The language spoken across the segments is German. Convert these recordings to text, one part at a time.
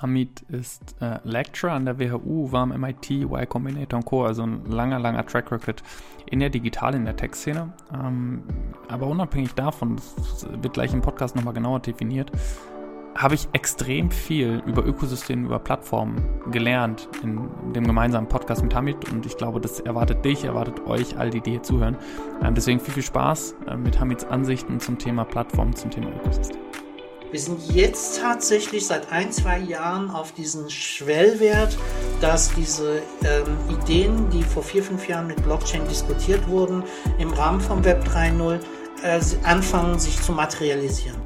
Hamid ist äh, Lecturer an der WHU, war am MIT, Y Combinator und Co., also ein langer, langer Track Record in der Digital, in der Tech-Szene. Ähm, aber unabhängig davon, das wird gleich im Podcast nochmal genauer definiert, habe ich extrem viel über Ökosysteme, über Plattformen gelernt in dem gemeinsamen Podcast mit Hamid und ich glaube, das erwartet dich, erwartet euch, all die, die hier zuhören. Ähm, deswegen viel, viel Spaß äh, mit Hamids Ansichten zum Thema Plattform, zum Thema Ökosystem. Wir sind jetzt tatsächlich seit ein, zwei Jahren auf diesen Schwellwert, dass diese ähm, Ideen, die vor vier, fünf Jahren mit Blockchain diskutiert wurden, im Rahmen von Web 3.0 äh, anfangen, sich zu materialisieren.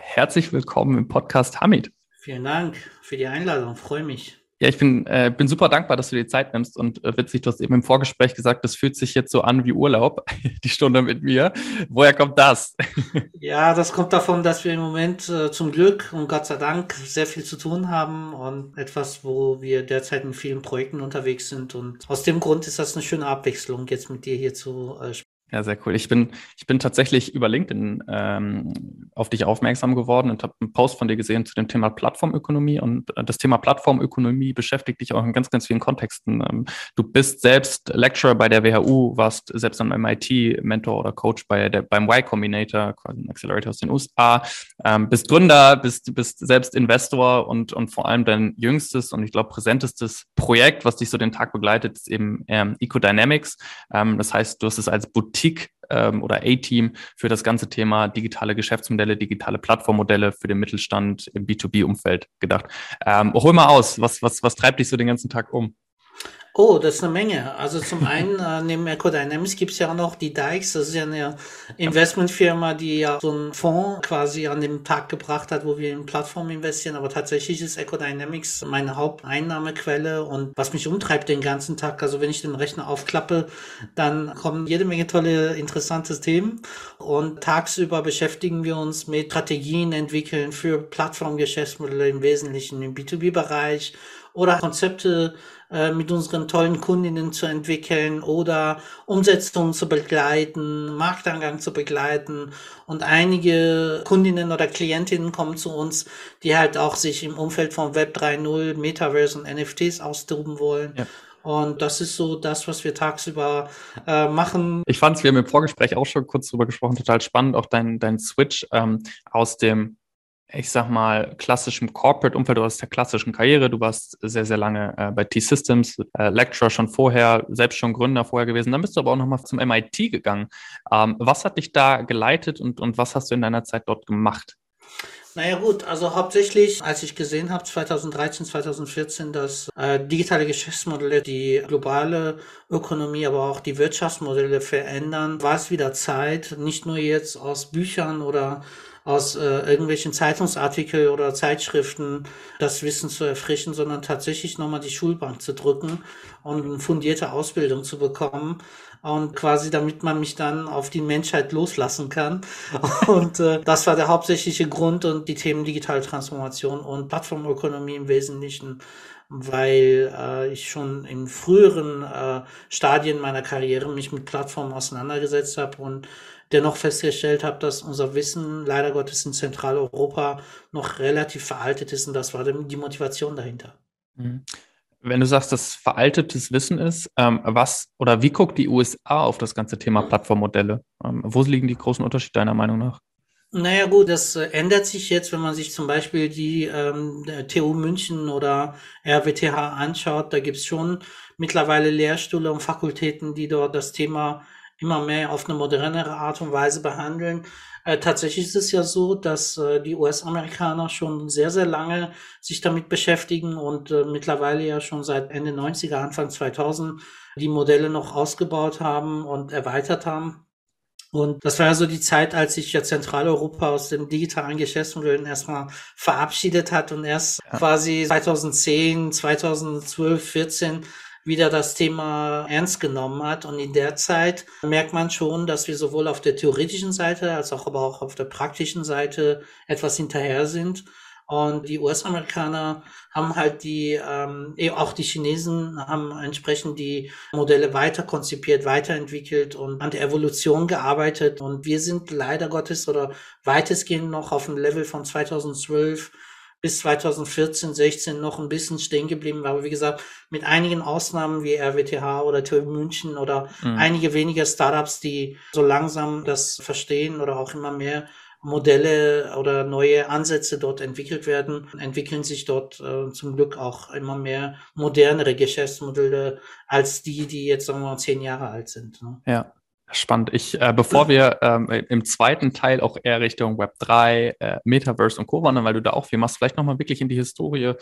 Herzlich willkommen im Podcast Hamid. Vielen Dank für die Einladung, freue mich. Ja, ich bin, äh, bin super dankbar, dass du dir Zeit nimmst und äh, witzig, du hast eben im Vorgespräch gesagt, das fühlt sich jetzt so an wie Urlaub, die Stunde mit mir. Woher kommt das? ja, das kommt davon, dass wir im Moment äh, zum Glück und Gott sei Dank sehr viel zu tun haben und etwas, wo wir derzeit in vielen Projekten unterwegs sind und aus dem Grund ist das eine schöne Abwechslung, jetzt mit dir hier zu äh, sprechen. Ja, sehr cool. Ich bin, ich bin tatsächlich über LinkedIn ähm, auf dich aufmerksam geworden und habe einen Post von dir gesehen zu dem Thema Plattformökonomie. Und äh, das Thema Plattformökonomie beschäftigt dich auch in ganz, ganz vielen Kontexten. Ähm, du bist selbst Lecturer bei der WHU, warst selbst am MIT Mentor oder Coach bei der, beim Y Combinator, quasi ein Accelerator aus den USA, ähm, bist Gründer, bist, bist selbst Investor und, und vor allem dein jüngstes und ich glaube präsentestes Projekt, was dich so den Tag begleitet, ist eben ähm, Ecodynamics. Ähm, das heißt, du hast es als Boutique Boutique ähm, oder A-Team für das ganze Thema digitale Geschäftsmodelle, digitale Plattformmodelle für den Mittelstand im B2B-Umfeld gedacht. Ähm, hol mal aus, was, was, was treibt dich so den ganzen Tag um? Oh, das ist eine Menge. Also zum einen, äh, neben EcoDynamics gibt es ja auch noch die Dykes. Das ist ja eine Investmentfirma, die ja so einen Fonds quasi an den Tag gebracht hat, wo wir in Plattformen investieren. Aber tatsächlich ist EcoDynamics meine Haupteinnahmequelle und was mich umtreibt den ganzen Tag. Also wenn ich den Rechner aufklappe, dann kommen jede Menge tolle, interessante Themen. Und tagsüber beschäftigen wir uns mit Strategien entwickeln für Plattformgeschäftsmodelle im Wesentlichen im B2B-Bereich oder Konzepte äh, mit unseren tollen Kundinnen zu entwickeln oder Umsetzungen zu begleiten, Marktangang zu begleiten. Und einige Kundinnen oder Klientinnen kommen zu uns, die halt auch sich im Umfeld von Web 3.0, Metaverse und NFTs austoben wollen. Ja. Und das ist so das, was wir tagsüber äh, machen. Ich fand es, wir haben im Vorgespräch auch schon kurz drüber gesprochen, total spannend, auch dein, dein Switch ähm, aus dem ich sag mal, klassischem Corporate-Umfeld oder aus der klassischen Karriere. Du warst sehr, sehr lange äh, bei T-Systems, äh, Lecturer schon vorher, selbst schon Gründer vorher gewesen. Dann bist du aber auch nochmal zum MIT gegangen. Ähm, was hat dich da geleitet und, und was hast du in deiner Zeit dort gemacht? Naja gut, also hauptsächlich, als ich gesehen habe, 2013, 2014, dass äh, digitale Geschäftsmodelle die globale Ökonomie, aber auch die Wirtschaftsmodelle verändern, war es wieder Zeit, nicht nur jetzt aus Büchern oder aus äh, irgendwelchen Zeitungsartikel oder Zeitschriften das Wissen zu erfrischen, sondern tatsächlich nochmal die Schulbank zu drücken und eine fundierte Ausbildung zu bekommen und quasi damit man mich dann auf die Menschheit loslassen kann. Und äh, das war der hauptsächliche Grund und die Themen digitale Transformation und Plattformökonomie im Wesentlichen weil äh, ich schon in früheren äh, Stadien meiner Karriere mich mit Plattformen auseinandergesetzt habe und dennoch festgestellt habe, dass unser Wissen leider Gottes in Zentraleuropa noch relativ veraltet ist und das war die Motivation dahinter. Mhm. Wenn du sagst, dass veraltetes Wissen ist, ähm, was oder wie guckt die USA auf das ganze Thema Plattformmodelle? Ähm, wo liegen die großen Unterschiede deiner Meinung nach? Naja gut, das äh, ändert sich jetzt, wenn man sich zum Beispiel die ähm, TU München oder RWTH anschaut. Da gibt's schon mittlerweile Lehrstühle und Fakultäten, die dort das Thema immer mehr auf eine modernere Art und Weise behandeln. Äh, tatsächlich ist es ja so, dass äh, die US-Amerikaner schon sehr, sehr lange sich damit beschäftigen und äh, mittlerweile ja schon seit Ende 90er, Anfang 2000 die Modelle noch ausgebaut haben und erweitert haben. Und das war ja so die Zeit, als sich ja Zentraleuropa aus den digitalen Geschäftsmodellen erstmal verabschiedet hat und erst ja. quasi 2010, 2012, 14 wieder das Thema ernst genommen hat. Und in der Zeit merkt man schon, dass wir sowohl auf der theoretischen Seite als auch aber auch auf der praktischen Seite etwas hinterher sind. Und die US-Amerikaner haben halt die, ähm, eh, auch die Chinesen haben entsprechend die Modelle weiter konzipiert, weiterentwickelt und an der Evolution gearbeitet. Und wir sind leider Gottes oder weitestgehend noch auf dem Level von 2012 bis 2014, 16 noch ein bisschen stehen geblieben. Aber wie gesagt, mit einigen Ausnahmen wie RWTH oder TU München oder mhm. einige weniger Startups, die so langsam das verstehen oder auch immer mehr Modelle oder neue Ansätze dort entwickelt werden, entwickeln sich dort äh, zum Glück auch immer mehr modernere Geschäftsmodelle als die, die jetzt sagen wir mal zehn Jahre alt sind. Ne? Ja. Spannend. Ich, äh, bevor wir ähm, im zweiten Teil auch eher Richtung Web 3, äh, Metaverse und Co. wandern, weil du da auch viel machst, vielleicht nochmal wirklich in die Historie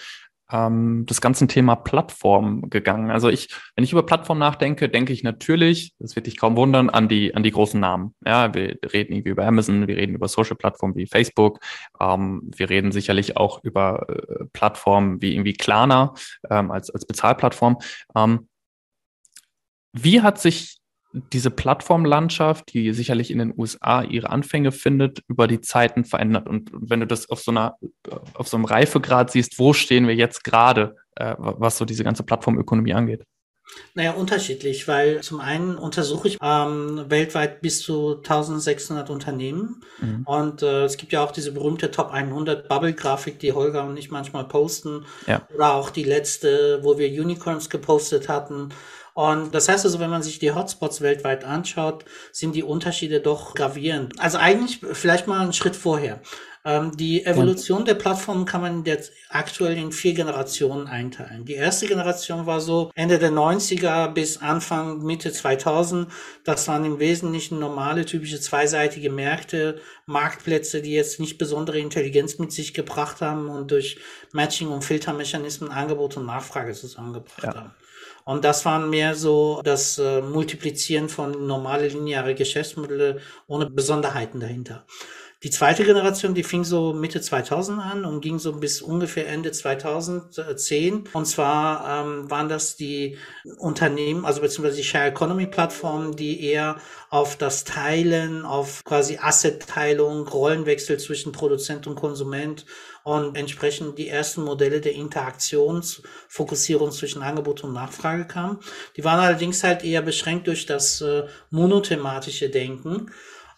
ähm, des ganzen Thema Plattform gegangen. Also ich, wenn ich über Plattform nachdenke, denke ich natürlich, das wird dich kaum wundern, an die, an die großen Namen. Ja, wir reden irgendwie über Amazon, wir reden über Social-Plattformen wie Facebook, ähm, wir reden sicherlich auch über äh, Plattformen wie irgendwie Klarna ähm, als, als Bezahlplattform. Ähm, wie hat sich diese Plattformlandschaft, die sicherlich in den USA ihre Anfänge findet, über die Zeiten verändert. Und wenn du das auf so einer, auf so einem Reifegrad siehst, wo stehen wir jetzt gerade, äh, was so diese ganze Plattformökonomie angeht? Naja, unterschiedlich, weil zum einen untersuche ich ähm, weltweit bis zu 1600 Unternehmen mhm. und äh, es gibt ja auch diese berühmte Top 100 Bubble-Grafik, die Holger und ich manchmal posten ja. oder auch die letzte, wo wir Unicorns gepostet hatten und das heißt also, wenn man sich die Hotspots weltweit anschaut, sind die Unterschiede doch gravierend. Also eigentlich vielleicht mal einen Schritt vorher. Ähm, die Evolution der Plattformen kann man jetzt aktuell in vier Generationen einteilen. Die erste Generation war so Ende der 90er bis Anfang, Mitte 2000. Das waren im Wesentlichen normale, typische zweiseitige Märkte, Marktplätze, die jetzt nicht besondere Intelligenz mit sich gebracht haben und durch Matching und Filtermechanismen Angebot und Nachfrage zusammengebracht ja. haben. Und das waren mehr so das äh, Multiplizieren von normale lineare Geschäftsmodelle ohne Besonderheiten dahinter. Die zweite Generation, die fing so Mitte 2000 an und ging so bis ungefähr Ende 2010. Und zwar ähm, waren das die Unternehmen, also beziehungsweise die Share Economy Plattformen, die eher auf das Teilen, auf quasi Asset-Teilung, Rollenwechsel zwischen Produzent und Konsument und entsprechend die ersten Modelle der Interaktionsfokussierung zwischen Angebot und Nachfrage kamen. Die waren allerdings halt eher beschränkt durch das äh, monothematische Denken.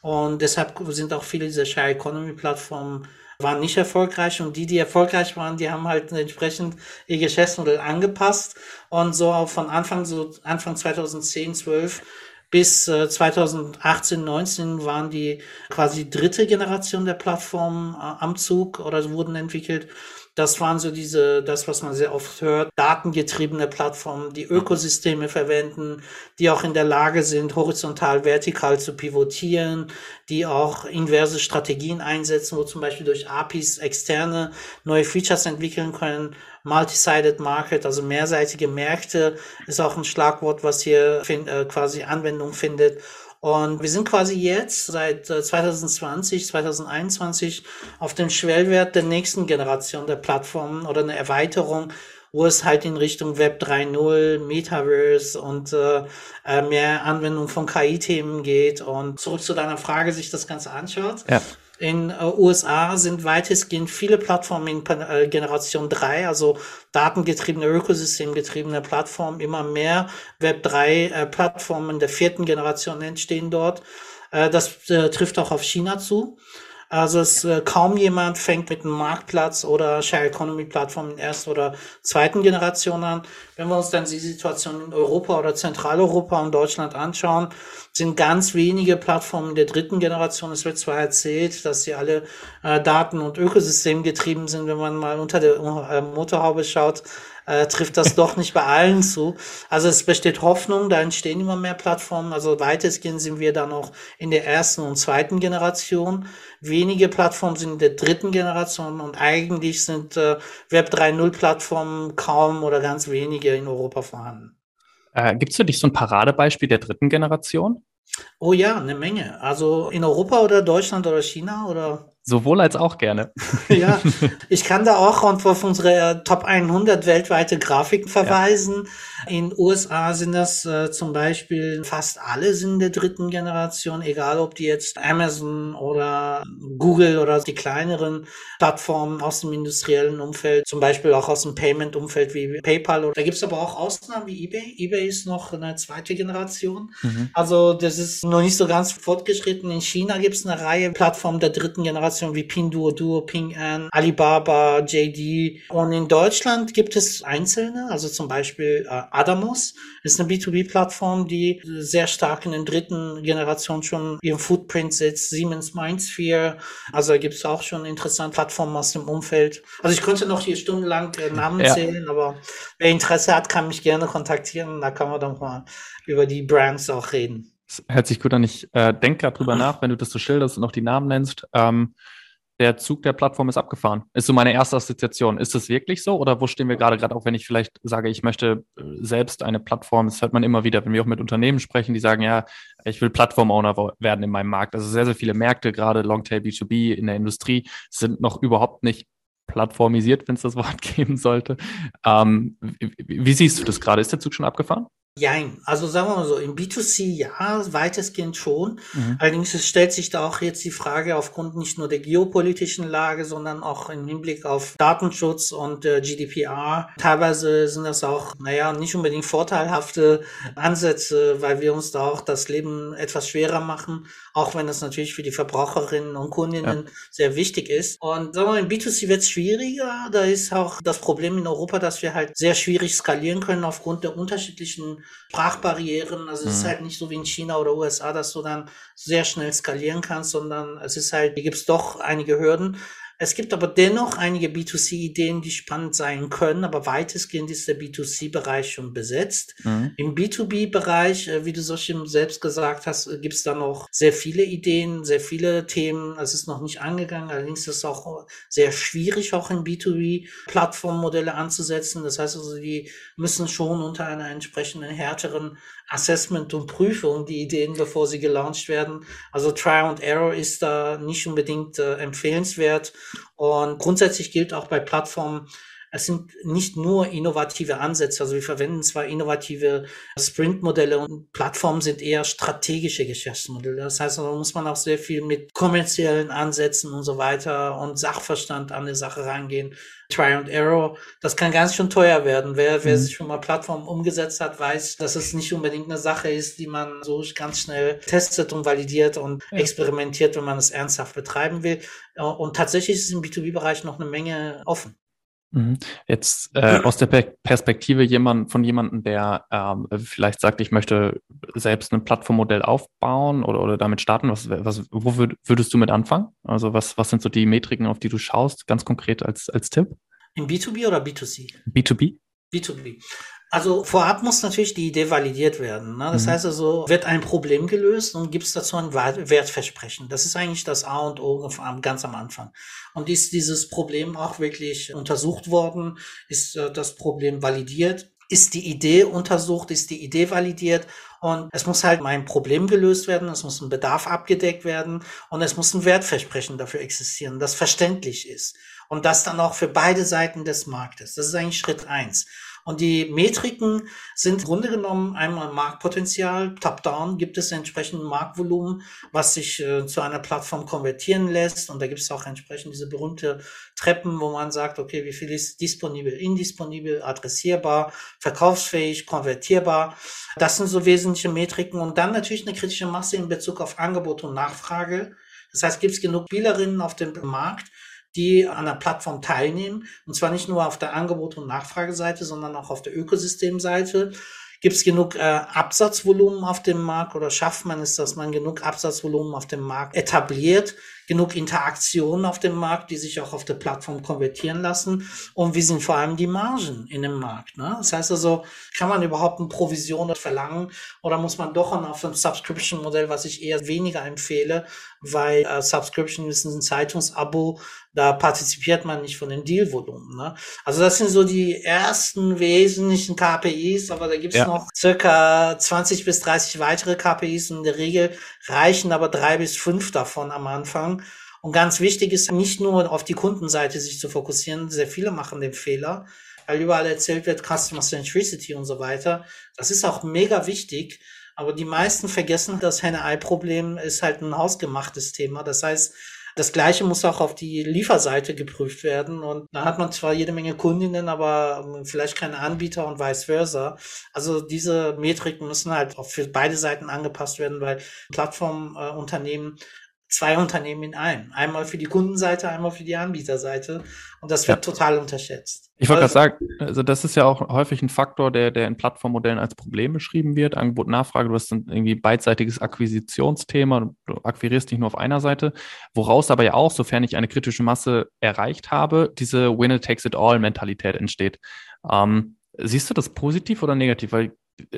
Und deshalb sind auch viele dieser Share Economy Plattformen waren nicht erfolgreich und die, die erfolgreich waren, die haben halt entsprechend ihr Geschäftsmodell angepasst und so auch von Anfang, so Anfang 2010, 12 bis äh, 2018, 19 waren die quasi dritte Generation der Plattformen äh, am Zug oder wurden entwickelt. Das waren so diese, das, was man sehr oft hört, datengetriebene Plattformen, die Ökosysteme verwenden, die auch in der Lage sind, horizontal, vertikal zu pivotieren, die auch inverse Strategien einsetzen, wo zum Beispiel durch APIs externe neue Features entwickeln können. Multi-sided Market, also mehrseitige Märkte, ist auch ein Schlagwort, was hier äh, quasi Anwendung findet. Und wir sind quasi jetzt seit 2020, äh, 2021 auf dem Schwellwert der nächsten Generation der Plattformen oder eine Erweiterung, wo es halt in Richtung Web 3.0, Metaverse und äh, äh, mehr Anwendung von KI-Themen geht. Und zurück zu deiner Frage, sich das Ganze anschaut. Ja. In äh, USA sind weitestgehend viele Plattformen in äh, Generation 3, also datengetriebene, ökosystemgetriebene Plattformen, immer mehr Web3 äh, der vierten Generation entstehen dort. Äh, das äh, trifft auch auf China zu. Also es äh, kaum jemand fängt mit einem Marktplatz oder Share Economy Plattform in erster oder zweiten Generation an. Wenn wir uns dann die Situation in Europa oder Zentraleuropa und Deutschland anschauen, sind ganz wenige Plattformen der dritten Generation. Es wird zwar erzählt, dass sie alle äh, Daten- und Ökosystem getrieben sind, wenn man mal unter der äh, Motorhaube schaut, äh, trifft das doch nicht bei allen zu. Also es besteht Hoffnung, da entstehen immer mehr Plattformen. Also weitestgehend sind wir da noch in der ersten und zweiten Generation. Wenige Plattformen sind in der dritten Generation und eigentlich sind äh, Web 3.0 Plattformen kaum oder ganz wenige in Europa vorhanden. Äh, Gibt es für dich so ein Paradebeispiel der dritten Generation? Oh ja, eine Menge. Also in Europa oder Deutschland oder China oder? Sowohl als auch gerne. ja, ich kann da auch auf unsere Top 100 weltweite Grafiken verweisen. Ja. In USA sind das äh, zum Beispiel fast alle sind der dritten Generation, egal ob die jetzt Amazon oder Google oder die kleineren Plattformen aus dem industriellen Umfeld, zum Beispiel auch aus dem Payment-Umfeld wie PayPal. Da gibt's aber auch Ausnahmen wie eBay. eBay ist noch eine zweite Generation. Mhm. Also das ist noch nicht so ganz fortgeschritten. In China gibt's eine Reihe Plattformen der dritten Generation Generation wie Pinduoduo, Ping An, Alibaba, JD. Und in Deutschland gibt es einzelne, also zum Beispiel äh, Adamos ist eine B2B-Plattform, die sehr stark in der dritten Generation schon ihren Footprint setzt. Siemens Mindsphere, also da gibt es auch schon interessante Plattformen aus dem Umfeld. Also ich könnte noch hier stundenlang äh, Namen ja. zählen, aber wer Interesse hat, kann mich gerne kontaktieren. Da kann man doch mal über die Brands auch reden. Das hört sich gut an. Ich äh, denke gerade drüber nach, wenn du das so schilderst und auch die Namen nennst. Ähm, der Zug der Plattform ist abgefahren. Ist so meine erste Assoziation. Ist das wirklich so? Oder wo stehen wir gerade, gerade auch wenn ich vielleicht sage, ich möchte äh, selbst eine Plattform, das hört man immer wieder, wenn wir auch mit Unternehmen sprechen, die sagen, ja, ich will Plattform-Owner werden in meinem Markt. Also sehr, sehr viele Märkte, gerade Longtail B2B in der Industrie, sind noch überhaupt nicht plattformisiert, wenn es das Wort geben sollte. Ähm, wie, wie siehst du das gerade? Ist der Zug schon abgefahren? Jein, also sagen wir mal so, im B2C ja, weitestgehend schon. Mhm. Allerdings es stellt sich da auch jetzt die Frage aufgrund nicht nur der geopolitischen Lage, sondern auch im Hinblick auf Datenschutz und äh, GDPR. Teilweise sind das auch, naja, nicht unbedingt vorteilhafte Ansätze, weil wir uns da auch das Leben etwas schwerer machen, auch wenn das natürlich für die Verbraucherinnen und Kundinnen ja. sehr wichtig ist. Und sagen wir mal, im B2C wird es schwieriger. Da ist auch das Problem in Europa, dass wir halt sehr schwierig skalieren können aufgrund der unterschiedlichen Sprachbarrieren. Also es ist mhm. halt nicht so wie in China oder USA, dass du dann sehr schnell skalieren kannst, sondern es ist halt, hier gibt es doch einige Hürden. Es gibt aber dennoch einige B2C-Ideen, die spannend sein können, aber weitestgehend ist der B2C-Bereich schon besetzt. Mhm. Im B2B-Bereich, äh, wie du so schon selbst gesagt hast, äh, gibt es da noch sehr viele Ideen, sehr viele Themen. Es ist noch nicht angegangen. Allerdings ist es auch sehr schwierig, auch in B2B Plattformmodelle anzusetzen. Das heißt also, die müssen schon unter einer entsprechenden härteren Assessment und Prüfung, die Ideen, bevor sie gelauncht werden. Also Try and Error ist da nicht unbedingt äh, empfehlenswert. Und grundsätzlich gilt auch bei Plattformen, es sind nicht nur innovative Ansätze, also wir verwenden zwar innovative Sprint-Modelle und Plattformen sind eher strategische Geschäftsmodelle. Das heißt, da muss man auch sehr viel mit kommerziellen Ansätzen und so weiter und Sachverstand an die Sache rangehen. Try and Error, das kann ganz schön teuer werden. Wer, wer mhm. sich schon mal Plattformen umgesetzt hat, weiß, dass es nicht unbedingt eine Sache ist, die man so ganz schnell testet und validiert und ja. experimentiert, wenn man es ernsthaft betreiben will. Und tatsächlich ist im B2B-Bereich noch eine Menge offen. Mhm. Jetzt äh, aus der Perspektive jemand, von jemandem, der ähm, vielleicht sagt, ich möchte selbst ein Plattformmodell aufbauen oder, oder damit starten, was, was, wo würd, würdest du mit anfangen? Also was, was sind so die Metriken, auf die du schaust, ganz konkret als, als Tipp? Im B2B oder B2C? B2B. B2B. Also vorab muss natürlich die Idee validiert werden. Ne? Das mhm. heißt also, wird ein Problem gelöst und gibt es dazu ein Wertversprechen. Das ist eigentlich das A und O ganz am Anfang. Und ist dieses Problem auch wirklich untersucht worden? Ist äh, das Problem validiert? Ist die Idee untersucht? Ist die Idee validiert? Und es muss halt mein Problem gelöst werden, es muss ein Bedarf abgedeckt werden und es muss ein Wertversprechen dafür existieren, das verständlich ist. Und das dann auch für beide Seiten des Marktes. Das ist eigentlich Schritt eins. Und die Metriken sind im Grunde genommen einmal Marktpotenzial. Top-down gibt es entsprechend Marktvolumen, was sich äh, zu einer Plattform konvertieren lässt. Und da gibt es auch entsprechend diese berühmte Treppen, wo man sagt, okay, wie viel ist disponibel, indisponibel, adressierbar, verkaufsfähig, konvertierbar. Das sind so wesentliche Metriken. Und dann natürlich eine kritische Masse in Bezug auf Angebot und Nachfrage. Das heißt, gibt es genug Spielerinnen auf dem Markt, die an der Plattform teilnehmen. Und zwar nicht nur auf der Angebot- und Nachfrageseite, sondern auch auf der Ökosystemseite. Gibt es genug äh, Absatzvolumen auf dem Markt oder schafft man es, dass man genug Absatzvolumen auf dem Markt etabliert, genug Interaktionen auf dem Markt, die sich auch auf der Plattform konvertieren lassen? Und wie sind vor allem die Margen in dem Markt? Ne? Das heißt also, kann man überhaupt eine Provision verlangen oder muss man doch auf ein Subscription-Modell, was ich eher weniger empfehle, weil äh, Subscription ist ein Zeitungsabo, da partizipiert man nicht von den Dealvolumen. Ne? Also das sind so die ersten wesentlichen KPIs, aber da gibt es ja. noch circa 20 bis 30 weitere KPIs und in der Regel reichen aber drei bis fünf davon am Anfang. Und ganz wichtig ist nicht nur auf die Kundenseite sich zu fokussieren. Sehr viele machen den Fehler, weil überall erzählt wird Customer Centricity und so weiter. Das ist auch mega wichtig. Aber die meisten vergessen, das Henne-Ei-Problem ist halt ein hausgemachtes Thema. Das heißt, das Gleiche muss auch auf die Lieferseite geprüft werden. Und da hat man zwar jede Menge Kundinnen, aber ähm, vielleicht keine Anbieter und vice versa. Also diese Metriken müssen halt auch für beide Seiten angepasst werden, weil Plattformunternehmen zwei Unternehmen in einem. Einmal für die Kundenseite, einmal für die Anbieterseite. Und das wird ja. total unterschätzt. Ich wollte also, gerade sagen, also das ist ja auch häufig ein Faktor, der, der in Plattformmodellen als Problem beschrieben wird. Angebot, Nachfrage, du hast ein irgendwie beidseitiges Akquisitionsthema, du akquirierst nicht nur auf einer Seite, woraus aber ja auch, sofern ich eine kritische Masse erreicht habe, diese Winner-Takes-it-all-Mentalität entsteht. Ähm, siehst du das positiv oder negativ? Weil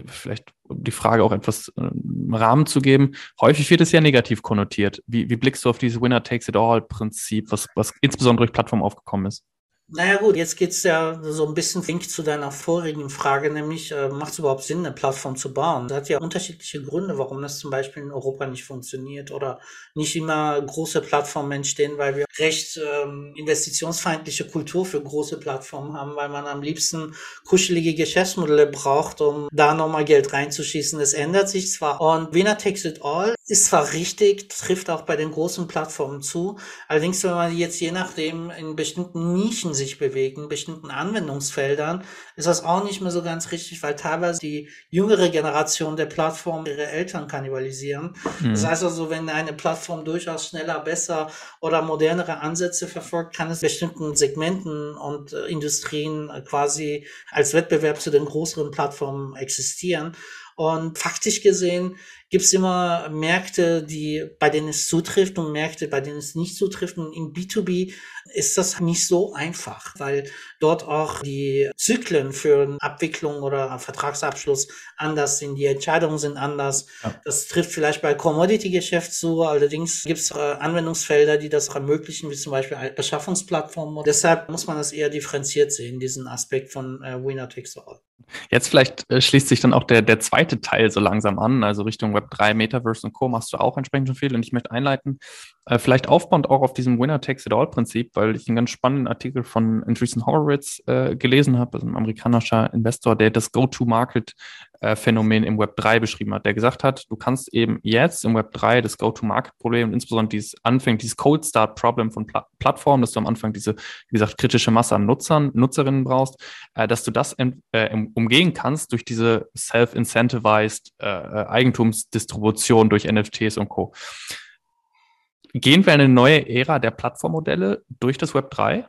vielleicht um die Frage auch etwas äh, Rahmen zu geben, häufig wird es ja negativ konnotiert. Wie, wie blickst du auf dieses Winner-Takes-it-all-Prinzip, was, was insbesondere durch Plattform aufgekommen ist? Naja gut, jetzt geht's ja so ein bisschen link zu deiner vorigen Frage, nämlich äh, macht es überhaupt Sinn, eine Plattform zu bauen? Das hat ja unterschiedliche Gründe, warum das zum Beispiel in Europa nicht funktioniert oder nicht immer große Plattformen entstehen, weil wir recht ähm, investitionsfeindliche Kultur für große Plattformen haben, weil man am liebsten kuschelige Geschäftsmodelle braucht, um da nochmal Geld reinzuschießen. Es ändert sich zwar und Winner takes it all ist zwar richtig, trifft auch bei den großen Plattformen zu, allerdings wenn man jetzt je nachdem in bestimmten Nischen sich bewegen, bestimmten Anwendungsfeldern, ist das auch nicht mehr so ganz richtig, weil teilweise die jüngere Generation der Plattform ihre Eltern kannibalisieren. Mhm. Das heißt also, wenn eine Plattform durchaus schneller, besser oder modernere Ansätze verfolgt, kann es bestimmten Segmenten und äh, Industrien äh, quasi als Wettbewerb zu den größeren Plattformen existieren. Und faktisch gesehen gibt es immer Märkte, die, bei denen es zutrifft und Märkte, bei denen es nicht zutrifft. Und im B2B ist das nicht so einfach, weil dort auch die Zyklen für eine Abwicklung oder Vertragsabschluss anders sind, die Entscheidungen sind anders. Ja. Das trifft vielleicht bei Commodity-Geschäft zu, allerdings gibt es äh, Anwendungsfelder, die das ermöglichen, wie zum Beispiel Beschaffungsplattformen. Deshalb muss man das eher differenziert sehen, diesen Aspekt von äh, Winner Takes All. Jetzt vielleicht äh, schließt sich dann auch der, der zweite Teil so langsam an, also Richtung Web3, Metaverse und Co. machst du auch entsprechend schon viel und ich möchte einleiten, äh, vielleicht aufbauend auch auf diesem Winner Takes It All Prinzip, weil ich einen ganz spannenden Artikel von Andreessen Horowitz äh, gelesen habe, also ein amerikanischer Investor, der das Go-to-Market Phänomen im Web 3 beschrieben hat, der gesagt hat, du kannst eben jetzt im Web 3 das Go-to-Market-Problem insbesondere dieses Anfängt, dieses Cold Start-Problem von Pla Plattformen, dass du am Anfang diese, wie gesagt, kritische Masse an Nutzern, Nutzerinnen brauchst, äh, dass du das in, äh, umgehen kannst durch diese self-incentivized äh, äh, Eigentumsdistribution durch NFTs und Co. Gehen wir eine neue Ära der Plattformmodelle durch das Web 3?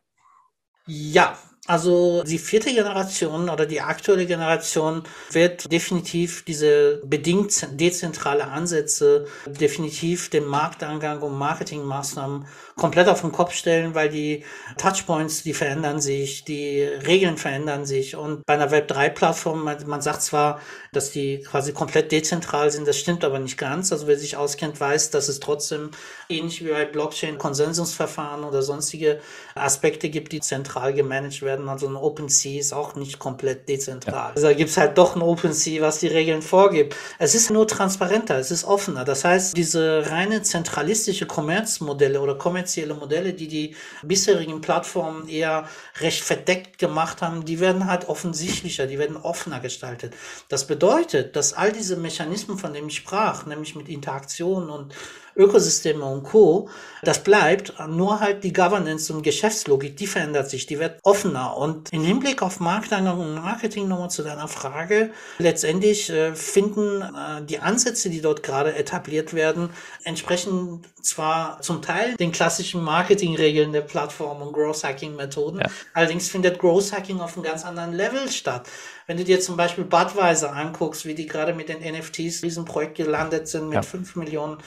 Ja, also die vierte Generation oder die aktuelle Generation wird definitiv diese bedingt dezentrale Ansätze, definitiv den Marktangang und Marketingmaßnahmen komplett auf den Kopf stellen, weil die Touchpoints, die verändern sich, die Regeln verändern sich. Und bei einer Web3-Plattform, man, man sagt zwar, dass die quasi komplett dezentral sind, das stimmt aber nicht ganz. Also wer sich auskennt, weiß, dass es trotzdem ähnlich wie bei Blockchain Konsensusverfahren oder sonstige Aspekte gibt, die zentral gemanagt werden. Also ein OpenSea ist auch nicht komplett dezentral. Ja. Also da gibt's halt doch ein OpenSea, was die Regeln vorgibt. Es ist nur transparenter, es ist offener. Das heißt, diese reine zentralistische Kommerzmodelle oder kommerzielle Modelle, die die bisherigen Plattformen eher recht verdeckt gemacht haben, die werden halt offensichtlicher, die werden offener gestaltet. Das bedeutet, dass all diese Mechanismen, von denen ich sprach, nämlich mit Interaktion und Ökosysteme und Co. Das bleibt nur halt die Governance und Geschäftslogik, die verändert sich, die wird offener. Und im Hinblick auf Markteingang und Marketing nochmal zu deiner Frage, letztendlich äh, finden äh, die Ansätze, die dort gerade etabliert werden, entsprechen zwar zum Teil den klassischen Marketingregeln der Plattform und Growth Hacking Methoden, ja. allerdings findet Growth Hacking auf einem ganz anderen Level statt. Wenn du dir zum Beispiel Budweiser anguckst, wie die gerade mit den NFTs diesem Projekt gelandet sind, mit ja. 5 Millionen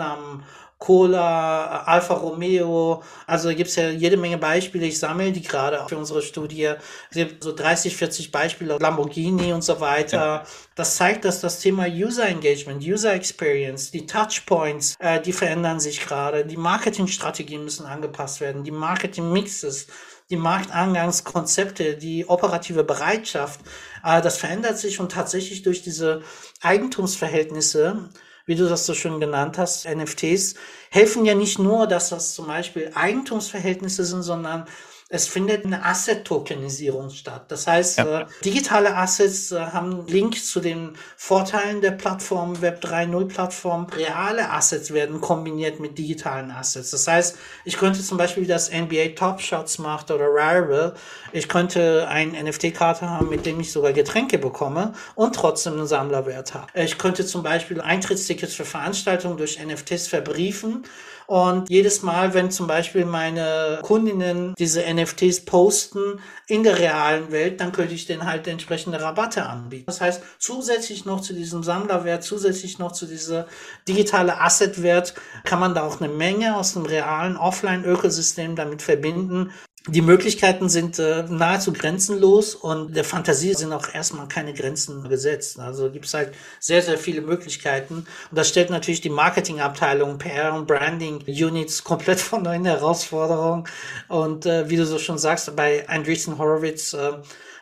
Einnahmen, Cola, Alfa Romeo, also gibt es ja jede Menge Beispiele. Ich sammle die gerade für unsere Studie. Es gibt so 30, 40 Beispiele, Lamborghini und so weiter. Ja. Das zeigt, dass das Thema User Engagement, User Experience, die Touchpoints, äh, die verändern sich gerade. Die Marketingstrategien müssen angepasst werden, die Marketing-Mixes die Marktangangskonzepte, die operative Bereitschaft, äh, das verändert sich und tatsächlich durch diese Eigentumsverhältnisse, wie du das so schön genannt hast, NFTs, helfen ja nicht nur, dass das zum Beispiel Eigentumsverhältnisse sind, sondern es findet eine Asset-Tokenisierung statt. Das heißt, ja. äh, digitale Assets äh, haben Links zu den Vorteilen der Plattform, Web 3.0 Plattform. Reale Assets werden kombiniert mit digitalen Assets. Das heißt, ich könnte zum Beispiel, wie das NBA Top Shots macht oder Rarible, ich könnte ein NFT-Karte haben, mit dem ich sogar Getränke bekomme und trotzdem einen Sammlerwert habe. Ich könnte zum Beispiel Eintrittstickets für Veranstaltungen durch NFTs verbriefen und jedes Mal, wenn zum Beispiel meine Kundinnen diese NFTs posten in der realen Welt, dann könnte ich denen halt entsprechende Rabatte anbieten. Das heißt, zusätzlich noch zu diesem Sammlerwert, zusätzlich noch zu dieser digitale Assetwert, kann man da auch eine Menge aus dem realen Offline-Ökosystem damit verbinden, die Möglichkeiten sind äh, nahezu grenzenlos und der Fantasie sind auch erstmal keine Grenzen gesetzt. Also gibt es halt sehr, sehr viele Möglichkeiten. Und das stellt natürlich die Marketingabteilung, PR und Branding Units komplett vor neuen Herausforderungen. Und äh, wie du so schon sagst, bei Andreessen Horowitz äh,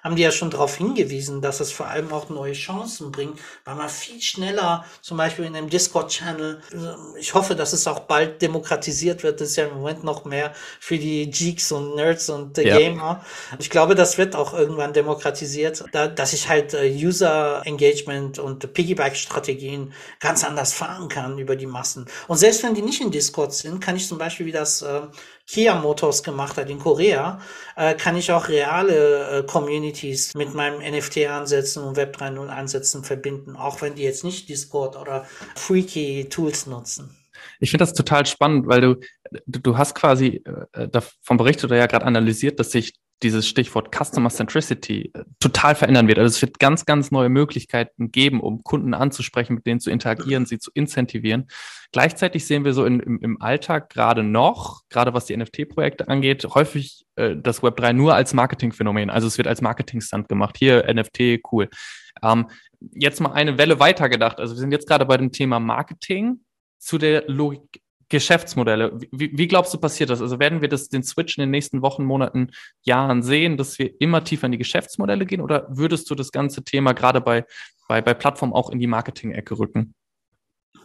haben die ja schon darauf hingewiesen, dass es vor allem auch neue Chancen bringt, weil man viel schneller, zum Beispiel in einem Discord-Channel, äh, ich hoffe, dass es auch bald demokratisiert wird, das ist ja im Moment noch mehr für die Geeks und Nerds und ja. Gamer. Ich glaube, das wird auch irgendwann demokratisiert, da, dass ich halt äh, User-Engagement und Piggyback-Strategien ganz anders fahren kann über die Massen. Und selbst wenn die nicht in Discord sind, kann ich zum Beispiel, wie das äh, Kia Motors gemacht hat in Korea, äh, kann ich auch reale äh, Communities mit meinem NFT-Ansätzen und Web 3.0 Ansätzen verbinden, auch wenn die jetzt nicht Discord oder Freaky Tools nutzen. Ich finde das total spannend, weil du, du, du hast quasi äh, davon berichtet oder ja gerade analysiert, dass sich dieses Stichwort Customer Centricity äh, total verändern wird. Also es wird ganz, ganz neue Möglichkeiten geben, um Kunden anzusprechen, mit denen zu interagieren, sie zu incentivieren. Gleichzeitig sehen wir so in, im, im Alltag gerade noch, gerade was die NFT-Projekte angeht, häufig äh, das Web3 nur als Marketingphänomen. Also es wird als Marketingstand gemacht. Hier NFT, cool. Ähm, jetzt mal eine Welle weitergedacht. Also wir sind jetzt gerade bei dem Thema Marketing zu der Logik Geschäftsmodelle. Wie, wie, glaubst du, passiert das? Also werden wir das, den Switch in den nächsten Wochen, Monaten, Jahren sehen, dass wir immer tiefer in die Geschäftsmodelle gehen? Oder würdest du das ganze Thema gerade bei, bei, bei Plattformen auch in die Marketing-Ecke rücken?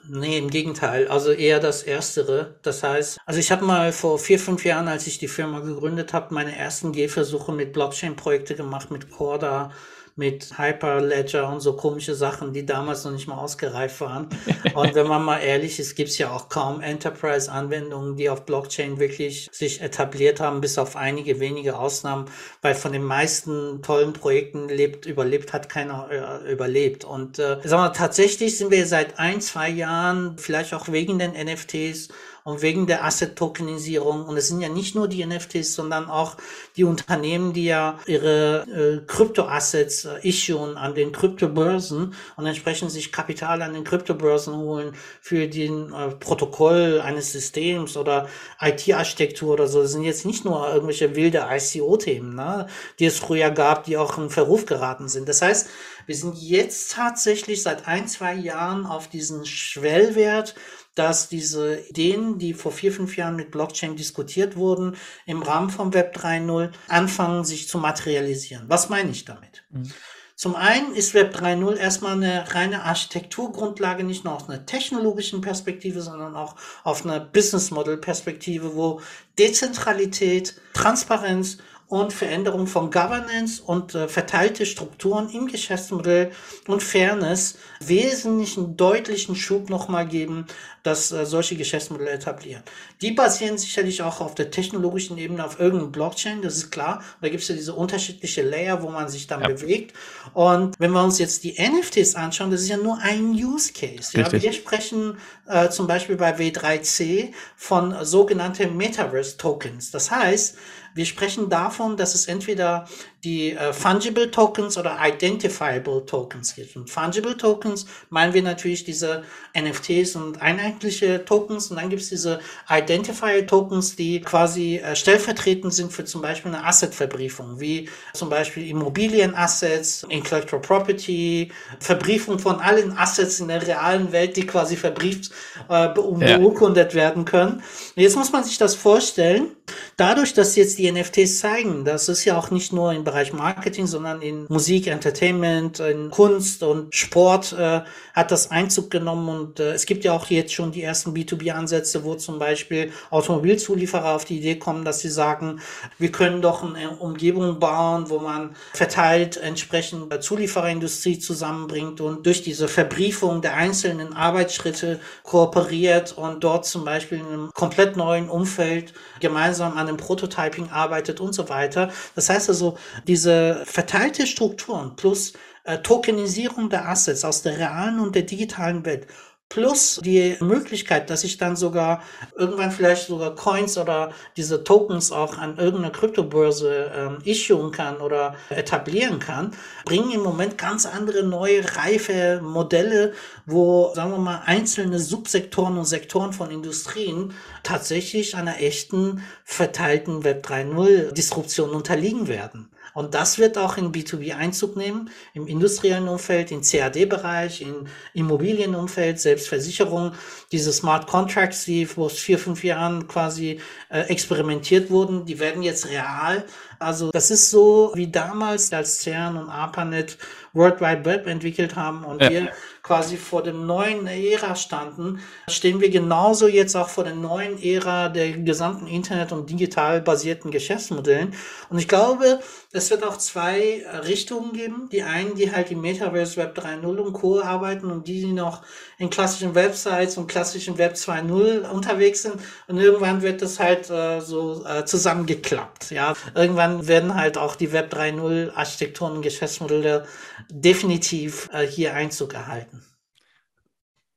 Nee, im Gegenteil. Also eher das Erstere. Das heißt, also ich habe mal vor vier, fünf Jahren, als ich die Firma gegründet habe, meine ersten Gehversuche mit Blockchain-Projekte gemacht, mit Corda, mit Hyperledger und so komische Sachen, die damals noch nicht mal ausgereift waren. und wenn man mal ehrlich ist, gibt es ja auch kaum Enterprise-Anwendungen, die auf Blockchain wirklich sich etabliert haben, bis auf einige wenige Ausnahmen, weil von den meisten tollen Projekten lebt, überlebt hat keiner äh, überlebt. Und äh, sagen wir, tatsächlich sind wir seit ein, zwei Jahren, vielleicht auch wegen den NFTs, und wegen der Asset-Tokenisierung. Und es sind ja nicht nur die NFTs, sondern auch die Unternehmen, die ja ihre äh, Krypto-Assets äh, issuen an den Kryptobörsen und entsprechend sich Kapital an den Kryptobörsen holen für den äh, Protokoll eines Systems oder IT-Architektur oder so. Das sind jetzt nicht nur irgendwelche wilde ICO-Themen, ne, die es früher gab, die auch in Verruf geraten sind. Das heißt, wir sind jetzt tatsächlich seit ein, zwei Jahren auf diesen Schwellwert, dass diese Ideen, die vor vier, fünf Jahren mit Blockchain diskutiert wurden, im Rahmen vom Web 3.0 anfangen, sich zu materialisieren. Was meine ich damit? Mhm. Zum einen ist Web 3.0 erstmal eine reine Architekturgrundlage, nicht nur aus einer technologischen Perspektive, sondern auch auf einer Business Model Perspektive, wo Dezentralität, Transparenz und Veränderung von Governance und äh, verteilte Strukturen im Geschäftsmodell und Fairness wesentlichen deutlichen Schub nochmal geben, dass äh, solche Geschäftsmodelle etablieren. Die basieren sicherlich auch auf der technologischen Ebene auf irgendeinem Blockchain, das ist klar. Da gibt es ja diese unterschiedliche Layer, wo man sich dann ja. bewegt. Und wenn wir uns jetzt die NFTs anschauen, das ist ja nur ein Use Case. Ja? Wir sprechen äh, zum Beispiel bei W3C von sogenannten Metaverse Tokens. Das heißt, wir sprechen davon, dass es entweder die äh, Fungible Tokens oder Identifiable Tokens gibt. Und Fungible Tokens meinen wir natürlich diese NFTs und einheitliche Tokens. Und dann gibt es diese Identifiable Tokens, die quasi äh, stellvertretend sind für zum Beispiel eine Assetverbriefung, wie zum Beispiel Immobilienassets, Intellectual Property, Verbriefung von allen Assets in der realen Welt, die quasi verbrieft äh, beurkundet ja. werden können. jetzt muss man sich das vorstellen. Dadurch, dass jetzt die NFTs zeigen, das ist ja auch nicht nur im Bereich Marketing, sondern in Musik, Entertainment, in Kunst und Sport äh, hat das Einzug genommen. Und äh, es gibt ja auch jetzt schon die ersten B2B-Ansätze, wo zum Beispiel Automobilzulieferer auf die Idee kommen, dass sie sagen, wir können doch eine Umgebung bauen, wo man verteilt entsprechend Zuliefererindustrie zusammenbringt und durch diese Verbriefung der einzelnen Arbeitsschritte kooperiert und dort zum Beispiel in einem komplett neuen Umfeld gemeinsam an dem Prototyping arbeitet und so weiter. Das heißt also, diese verteilte Strukturen plus äh, Tokenisierung der Assets aus der realen und der digitalen Welt plus die Möglichkeit, dass ich dann sogar irgendwann vielleicht sogar Coins oder diese Tokens auch an irgendeiner Kryptobörse ähm, issuen kann oder etablieren kann, bringen im Moment ganz andere neue reife Modelle, wo, sagen wir mal, einzelne Subsektoren und Sektoren von Industrien tatsächlich einer echten verteilten Web 3.0 Disruption unterliegen werden. Und das wird auch in B2B Einzug nehmen, im industriellen Umfeld, im CAD-Bereich, im Immobilienumfeld, Selbstversicherung, diese Smart Contracts, die vor vier, fünf Jahren quasi äh, experimentiert wurden, die werden jetzt real. Also das ist so wie damals, als CERN und ARPANET World Wide Web entwickelt haben und ja. wir quasi vor dem neuen Ära standen, stehen wir genauso jetzt auch vor der neuen Ära der gesamten Internet- und digital basierten Geschäftsmodellen. Und ich glaube, es wird auch zwei Richtungen geben. Die einen, die halt im Metaverse Web 3.0 und Co. arbeiten und die, die noch in klassischen Websites und klassischen Web 2.0 unterwegs sind. Und irgendwann wird das halt äh, so äh, zusammengeklappt. Ja, irgendwann werden halt auch die Web 3.0 Architekturen und Geschäftsmodelle definitiv äh, hier Einzug erhalten.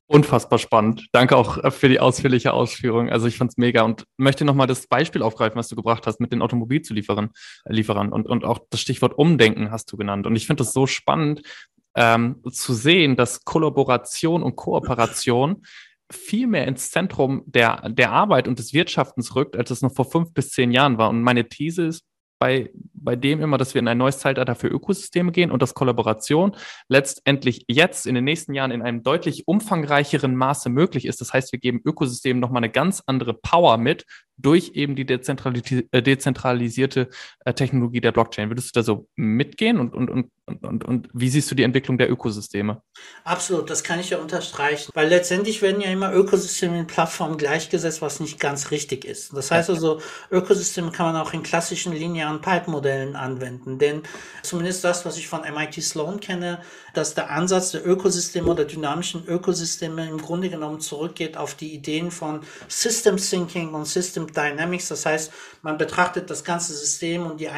Unfassbar spannend. Danke auch äh, für die ausführliche Ausführung. Also ich fand es mega und möchte nochmal das Beispiel aufgreifen, was du gebracht hast mit den Automobilzulieferern äh, Lieferern und, und auch das Stichwort Umdenken hast du genannt. Und ich finde es so spannend ähm, zu sehen, dass Kollaboration und Kooperation viel mehr ins Zentrum der, der Arbeit und des Wirtschaftens rückt, als es noch vor fünf bis zehn Jahren war. Und meine These ist, bei, bei dem immer, dass wir in ein neues Zeitalter für Ökosysteme gehen und dass Kollaboration letztendlich jetzt in den nächsten Jahren in einem deutlich umfangreicheren Maße möglich ist. Das heißt, wir geben Ökosystemen nochmal eine ganz andere Power mit durch eben die äh, dezentralisierte äh, Technologie der Blockchain. Würdest du da so mitgehen und, und, und, und, und wie siehst du die Entwicklung der Ökosysteme? Absolut, das kann ich ja unterstreichen, weil letztendlich werden ja immer Ökosysteme in Plattformen gleichgesetzt, was nicht ganz richtig ist. Das heißt also, Ökosysteme kann man auch in klassischen linearen Pipe-Modellen anwenden, denn zumindest das, was ich von MIT Sloan kenne, dass der Ansatz der Ökosysteme oder dynamischen Ökosysteme im Grunde genommen zurückgeht auf die Ideen von System Thinking und System Dynamics. Das heißt, man betrachtet das ganze System und die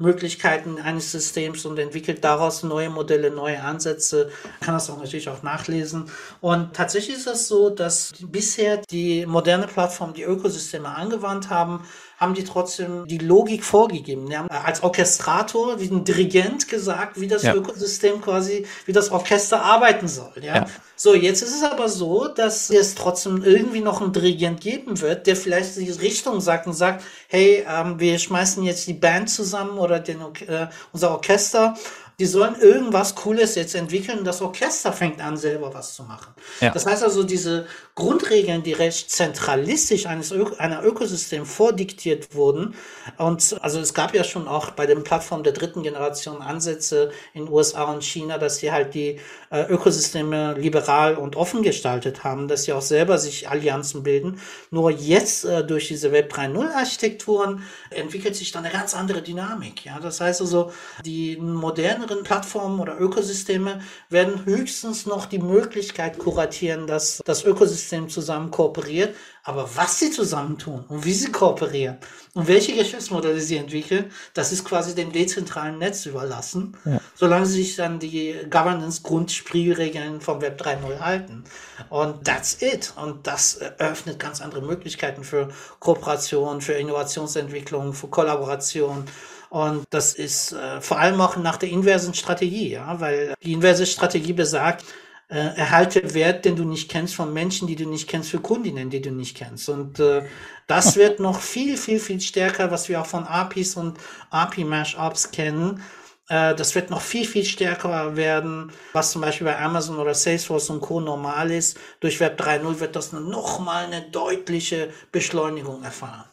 Einflussmöglichkeiten eines Systems und entwickelt daraus neue Modelle, neue Ansätze. Kann das auch natürlich auch nachlesen. Und tatsächlich ist es so, dass bisher die moderne Plattform die Ökosysteme angewandt haben, haben die trotzdem die Logik vorgegeben. Die haben als Orchestrator, wie ein Dirigent gesagt, wie das ja. Ökosystem quasi, wie das Orchester arbeiten soll. Ja? ja? So, jetzt ist es aber so, dass es trotzdem irgendwie noch einen Dirigent geben wird, der vielleicht die Richtung sagt und sagt, hey, ähm, wir schmeißen jetzt die Band zusammen oder den, äh, unser Orchester die sollen irgendwas Cooles jetzt entwickeln. Das Orchester fängt an, selber was zu machen. Ja. Das heißt also, diese Grundregeln, die recht zentralistisch eines Ö einer Ökosystem vordiktiert wurden. Und also es gab ja schon auch bei den Plattformen der dritten Generation Ansätze in USA und China, dass sie halt die äh, Ökosysteme liberal und offen gestaltet haben, dass sie auch selber sich Allianzen bilden. Nur jetzt äh, durch diese Web 3.0 Architekturen entwickelt sich dann eine ganz andere Dynamik. Ja, das heißt also, die modernen anderen Plattformen oder Ökosysteme werden höchstens noch die Möglichkeit kuratieren, dass das Ökosystem zusammen kooperiert. Aber was sie zusammentun und wie sie kooperieren und welche Geschäftsmodelle sie entwickeln, das ist quasi dem dezentralen Netz überlassen, ja. solange sie sich dann die Governance-Grundspielregeln vom Web 3.0 halten. Und that's it. Und das eröffnet ganz andere Möglichkeiten für Kooperation, für Innovationsentwicklung, für Kollaboration. Und das ist äh, vor allem auch nach der inversen Strategie, ja, weil die inverse Strategie besagt, äh, erhalte Wert, den du nicht kennst, von Menschen, die du nicht kennst, für Kundinnen, die du nicht kennst. Und äh, das wird noch viel, viel, viel stärker, was wir auch von APIs und API-Mashups kennen. Äh, das wird noch viel, viel stärker werden, was zum Beispiel bei Amazon oder Salesforce und Co. normal ist. Durch Web 3.0 wird das noch mal eine deutliche Beschleunigung erfahren.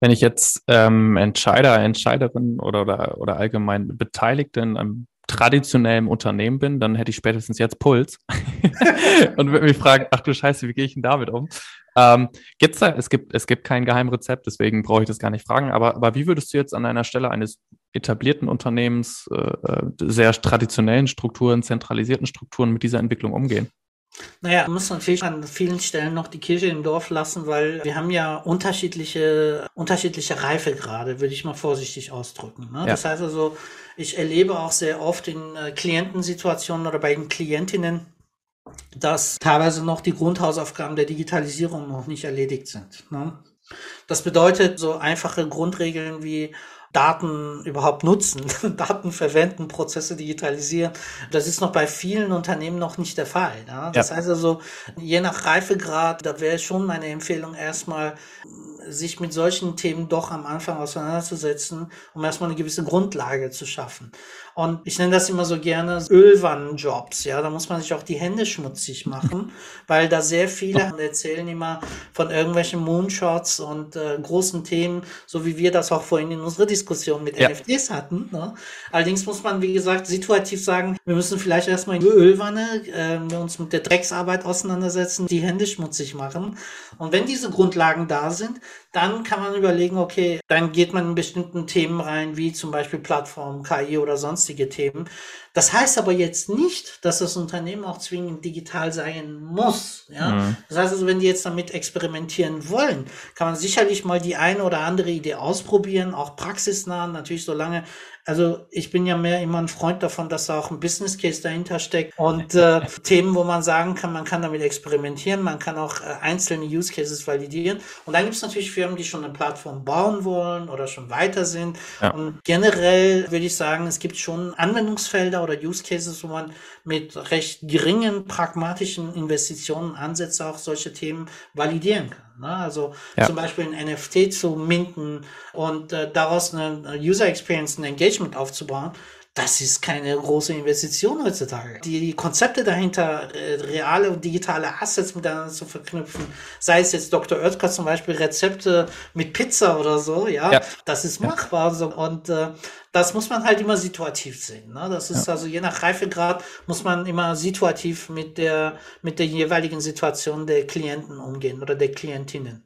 Wenn ich jetzt ähm, Entscheider, Entscheiderin oder, oder, oder allgemein Beteiligte in einem traditionellen Unternehmen bin, dann hätte ich spätestens jetzt Puls und würde mich fragen, ach du Scheiße, wie gehe ich denn damit um? Ähm, gibt's da, es gibt, es gibt kein Geheimrezept, deswegen brauche ich das gar nicht fragen, aber, aber wie würdest du jetzt an einer Stelle eines etablierten Unternehmens, äh, äh sehr traditionellen Strukturen, zentralisierten Strukturen mit dieser Entwicklung umgehen? Naja, man muss natürlich an vielen Stellen noch die Kirche im Dorf lassen, weil wir haben ja unterschiedliche, unterschiedliche Reifegrade, würde ich mal vorsichtig ausdrücken. Ne? Ja. Das heißt also, ich erlebe auch sehr oft in äh, Klientensituationen oder bei den Klientinnen, dass teilweise noch die Grundhausaufgaben der Digitalisierung noch nicht erledigt sind. Ne? Das bedeutet so einfache Grundregeln wie Daten überhaupt nutzen, Daten verwenden, Prozesse digitalisieren. Das ist noch bei vielen Unternehmen noch nicht der Fall. Ja? Das ja. heißt also, je nach Reifegrad, da wäre schon meine Empfehlung erstmal, sich mit solchen Themen doch am Anfang auseinanderzusetzen, um erstmal eine gewisse Grundlage zu schaffen. Und ich nenne das immer so gerne Ölwannenjobs. Ja, da muss man sich auch die Hände schmutzig machen, weil da sehr viele erzählen immer von irgendwelchen Moonshots und äh, großen Themen, so wie wir das auch vorhin in unserer Diskussion mit ja. NFTs hatten. Ne? Allerdings muss man, wie gesagt, situativ sagen, wir müssen vielleicht erstmal in die Ölwanne äh, uns mit der Drecksarbeit auseinandersetzen, die Hände schmutzig machen. Und wenn diese Grundlagen da sind, dann kann man überlegen, okay, dann geht man in bestimmten Themen rein, wie zum Beispiel Plattform, KI oder sonstige Themen. Das heißt aber jetzt nicht, dass das Unternehmen auch zwingend digital sein muss. Ja? Mhm. Das heißt also, wenn die jetzt damit experimentieren wollen, kann man sicherlich mal die eine oder andere Idee ausprobieren, auch praxisnah, natürlich solange also ich bin ja mehr immer ein Freund davon, dass da auch ein Business Case dahinter steckt und äh, Themen, wo man sagen kann, man kann damit experimentieren, man kann auch äh, einzelne Use Cases validieren. Und dann gibt es natürlich Firmen, die schon eine Plattform bauen wollen oder schon weiter sind. Ja. Und generell würde ich sagen, es gibt schon Anwendungsfelder oder Use Cases, wo man mit recht geringen pragmatischen Investitionen Ansätze auch solche Themen validieren kann. Ne? Also ja. zum Beispiel ein NFT zu minten und äh, daraus eine User Experience, ein Engagement aufzubauen, das ist keine große Investition heutzutage. Die, Konzepte dahinter, äh, reale und digitale Assets miteinander zu verknüpfen, sei es jetzt Dr. Oetker zum Beispiel Rezepte mit Pizza oder so, ja, ja. das ist machbar. So. Und äh, das muss man halt immer situativ sehen. Ne? Das ist ja. also je nach Reifegrad muss man immer situativ mit der, mit der jeweiligen Situation der Klienten umgehen oder der Klientinnen.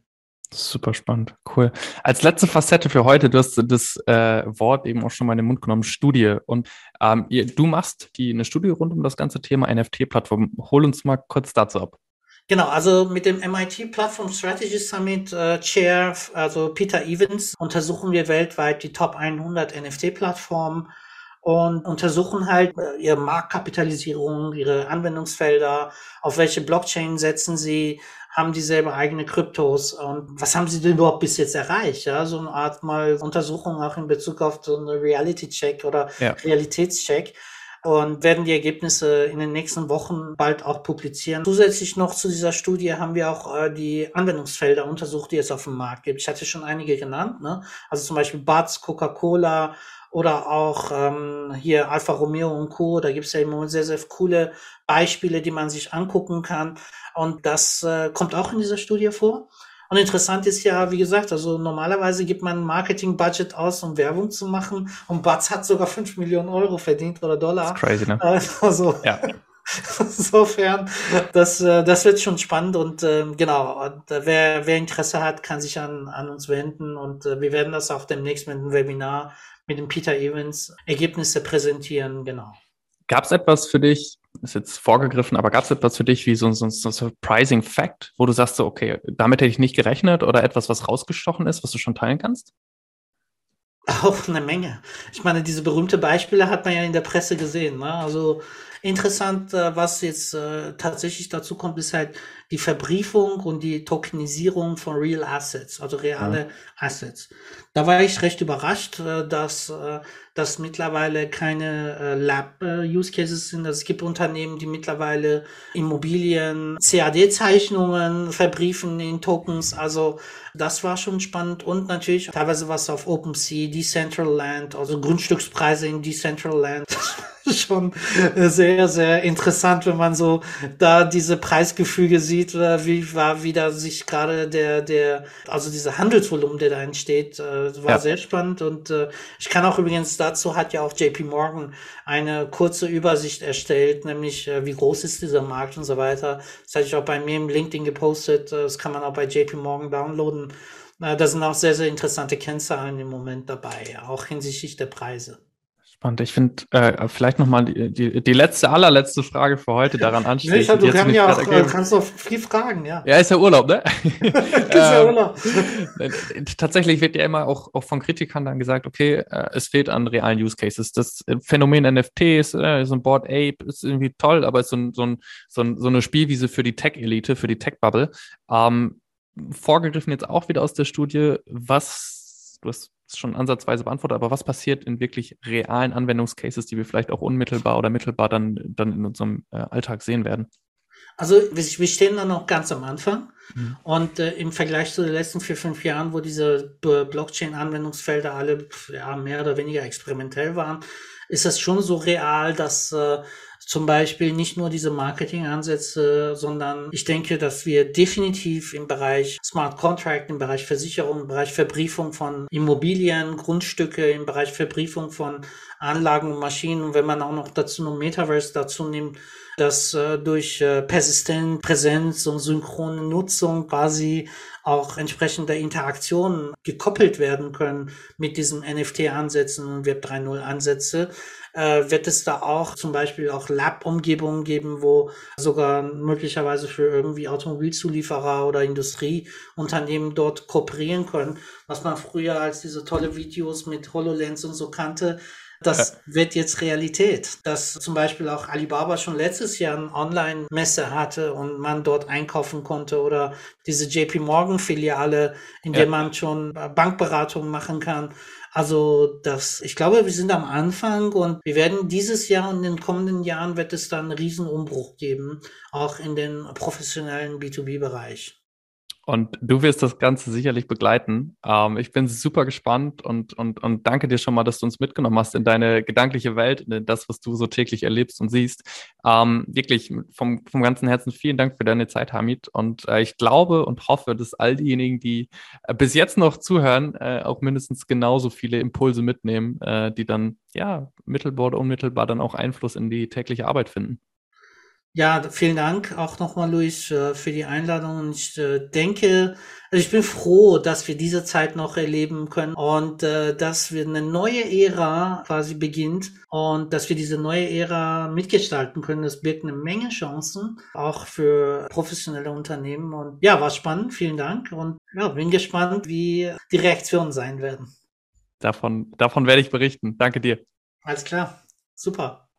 Super spannend, cool. Als letzte Facette für heute, du hast das äh, Wort eben auch schon mal in den Mund genommen, Studie. Und ähm, ihr, du machst die, eine Studie rund um das ganze Thema NFT-Plattform. Hol uns mal kurz dazu ab. Genau, also mit dem MIT Platform Strategy Summit äh, Chair, also Peter Evans, untersuchen wir weltweit die Top 100 NFT-Plattformen und untersuchen halt äh, ihre Marktkapitalisierung, ihre Anwendungsfelder, auf welche Blockchain setzen sie, haben die selber eigene Kryptos und was haben sie denn überhaupt bis jetzt erreicht? Ja, so eine Art mal Untersuchung auch in Bezug auf so eine Reality-Check oder ja. Realitätscheck und werden die Ergebnisse in den nächsten Wochen bald auch publizieren. Zusätzlich noch zu dieser Studie haben wir auch äh, die Anwendungsfelder untersucht, die es auf dem Markt gibt. Ich hatte schon einige genannt, ne? also zum Beispiel Buds, Coca-Cola oder auch ähm, hier Alfa Romeo und Co. Da gibt es ja immer sehr, sehr coole Beispiele, die man sich angucken kann. Und das äh, kommt auch in dieser Studie vor. Und interessant ist ja, wie gesagt, also normalerweise gibt man ein Marketing-Budget aus, um Werbung zu machen. Und Batz hat sogar 5 Millionen Euro verdient oder Dollar. Das ist crazy, ne? Also, ja. Insofern, das, äh, das wird schon spannend und äh, genau, und, äh, wer, wer Interesse hat, kann sich an, an uns wenden und äh, wir werden das auch demnächst mit einem Webinar mit dem Peter Evans Ergebnisse präsentieren, genau. Gab es etwas für dich, ist jetzt vorgegriffen, aber gab es etwas für dich wie so, so, so ein surprising Fact, wo du sagst so, okay, damit hätte ich nicht gerechnet oder etwas, was rausgestochen ist, was du schon teilen kannst? Auch eine Menge. Ich meine, diese berühmte Beispiele hat man ja in der Presse gesehen. Ne? Also interessant, äh, was jetzt äh, tatsächlich dazu kommt, ist halt die Verbriefung und die Tokenisierung von Real Assets, also reale ja. Assets. Da war ich recht überrascht, äh, dass äh, das mittlerweile keine äh, Lab-Use Cases sind. Also es gibt Unternehmen, die mittlerweile Immobilien, CAD-Zeichnungen verbriefen in Tokens. Also das war schon spannend und natürlich teilweise was auf OpenSea, Decentraland, also Grundstückspreise in Decentraland. schon sehr, sehr interessant, wenn man so da diese Preisgefüge sieht, oder wie war wieder sich gerade der, der, also dieser Handelsvolumen, der da entsteht, äh, war ja. sehr spannend. Und äh, ich kann auch übrigens dazu hat ja auch JP Morgan eine kurze Übersicht erstellt, nämlich äh, wie groß ist dieser Markt und so weiter. Das hatte ich auch bei mir im LinkedIn gepostet. Das kann man auch bei JP Morgan downloaden. Da sind auch sehr, sehr interessante Kennzahlen im Moment dabei, auch hinsichtlich der Preise. Spannend. Ich finde äh, vielleicht nochmal die, die, die letzte, allerletzte Frage für heute daran anschließen. Nee, du kannst ja auch, äh, kannst doch viel fragen, ja. Ja, ist ja Urlaub, ne? ist ja ähm, Urlaub. Tatsächlich wird ja immer auch, auch von Kritikern dann gesagt, okay, äh, es fehlt an realen Use Cases. Das Phänomen NFTs, äh, so ein Board Ape ist irgendwie toll, aber ist so, ein, so, ein, so, ein, so eine Spielwiese für die Tech-Elite, für die Tech-Bubble. Ähm, vorgegriffen jetzt auch wieder aus der Studie, was, du hast schon ansatzweise beantwortet, aber was passiert in wirklich realen Anwendungscases, die wir vielleicht auch unmittelbar oder mittelbar dann, dann in unserem äh, Alltag sehen werden? Also wir stehen da noch ganz am Anfang mhm. und äh, im Vergleich zu den letzten vier, fünf Jahren, wo diese Blockchain-Anwendungsfelder alle ja, mehr oder weniger experimentell waren, ist das schon so real, dass äh, zum Beispiel nicht nur diese Marketingansätze, sondern ich denke, dass wir definitiv im Bereich Smart Contract, im Bereich Versicherung, im Bereich Verbriefung von Immobilien, Grundstücke, im Bereich Verbriefung von Anlagen und Maschinen, wenn man auch noch dazu noch Metaverse dazu nimmt, dass äh, durch äh, persistent Präsenz und synchrone Nutzung quasi auch entsprechende Interaktionen gekoppelt werden können mit diesen NFT-Ansätzen und Web 3.0-Ansätze, äh, wird es da auch zum Beispiel auch Lab-Umgebungen geben, wo sogar möglicherweise für irgendwie Automobilzulieferer oder Industrieunternehmen dort kooperieren können, was man früher als diese tolle Videos mit HoloLens und so kannte, das wird jetzt Realität. Dass zum Beispiel auch Alibaba schon letztes Jahr eine Online-Messe hatte und man dort einkaufen konnte oder diese JP Morgan-Filiale, in der ja. man schon Bankberatung machen kann. Also das, ich glaube, wir sind am Anfang und wir werden dieses Jahr und in den kommenden Jahren wird es dann einen Riesenumbruch geben, auch in den professionellen B2B-Bereich. Und du wirst das Ganze sicherlich begleiten. Ähm, ich bin super gespannt und, und, und danke dir schon mal, dass du uns mitgenommen hast in deine gedankliche Welt, in das, was du so täglich erlebst und siehst. Ähm, wirklich vom, vom ganzen Herzen vielen Dank für deine Zeit, Hamid. Und äh, ich glaube und hoffe, dass all diejenigen, die äh, bis jetzt noch zuhören, äh, auch mindestens genauso viele Impulse mitnehmen, äh, die dann ja mittelbar oder unmittelbar dann auch Einfluss in die tägliche Arbeit finden. Ja, vielen Dank auch nochmal, Luis, äh, für die Einladung. Und ich äh, denke, also ich bin froh, dass wir diese Zeit noch erleben können und äh, dass wir eine neue Ära quasi beginnt und dass wir diese neue Ära mitgestalten können. Das birgt eine Menge Chancen, auch für professionelle Unternehmen. Und ja, war spannend. Vielen Dank. Und ja, bin gespannt, wie die Reaktionen sein werden. Davon, davon werde ich berichten. Danke dir. Alles klar. Super.